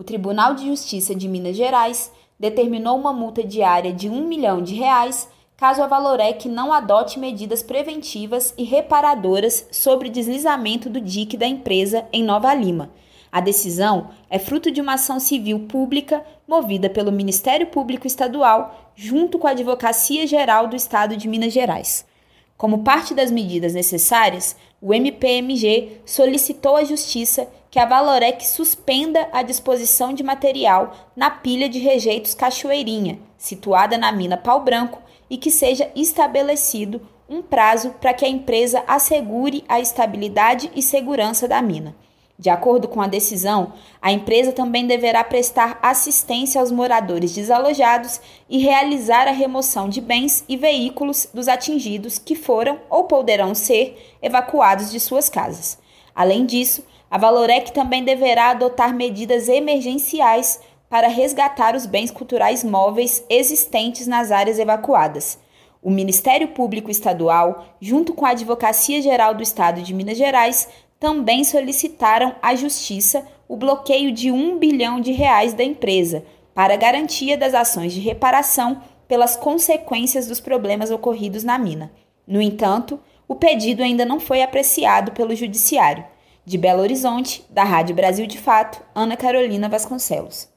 o Tribunal de Justiça de Minas Gerais determinou uma multa diária de um milhão de reais caso a Valorec não adote medidas preventivas e reparadoras sobre deslizamento do dique da empresa em Nova Lima. A decisão é fruto de uma ação civil pública movida pelo Ministério Público Estadual junto com a Advocacia Geral do Estado de Minas Gerais. Como parte das medidas necessárias, o MPMG solicitou à Justiça que a Valorec suspenda a disposição de material na pilha de rejeitos Cachoeirinha, situada na mina Pau Branco, e que seja estabelecido um prazo para que a empresa assegure a estabilidade e segurança da mina. De acordo com a decisão, a empresa também deverá prestar assistência aos moradores desalojados e realizar a remoção de bens e veículos dos atingidos que foram ou poderão ser evacuados de suas casas. Além disso, a Valorec também deverá adotar medidas emergenciais para resgatar os bens culturais móveis existentes nas áreas evacuadas. O Ministério Público Estadual, junto com a Advocacia Geral do Estado de Minas Gerais, também solicitaram à Justiça o bloqueio de um bilhão de reais da empresa para garantia das ações de reparação pelas consequências dos problemas ocorridos na mina. No entanto, o pedido ainda não foi apreciado pelo Judiciário. De Belo Horizonte, da Rádio Brasil de Fato, Ana Carolina Vasconcelos.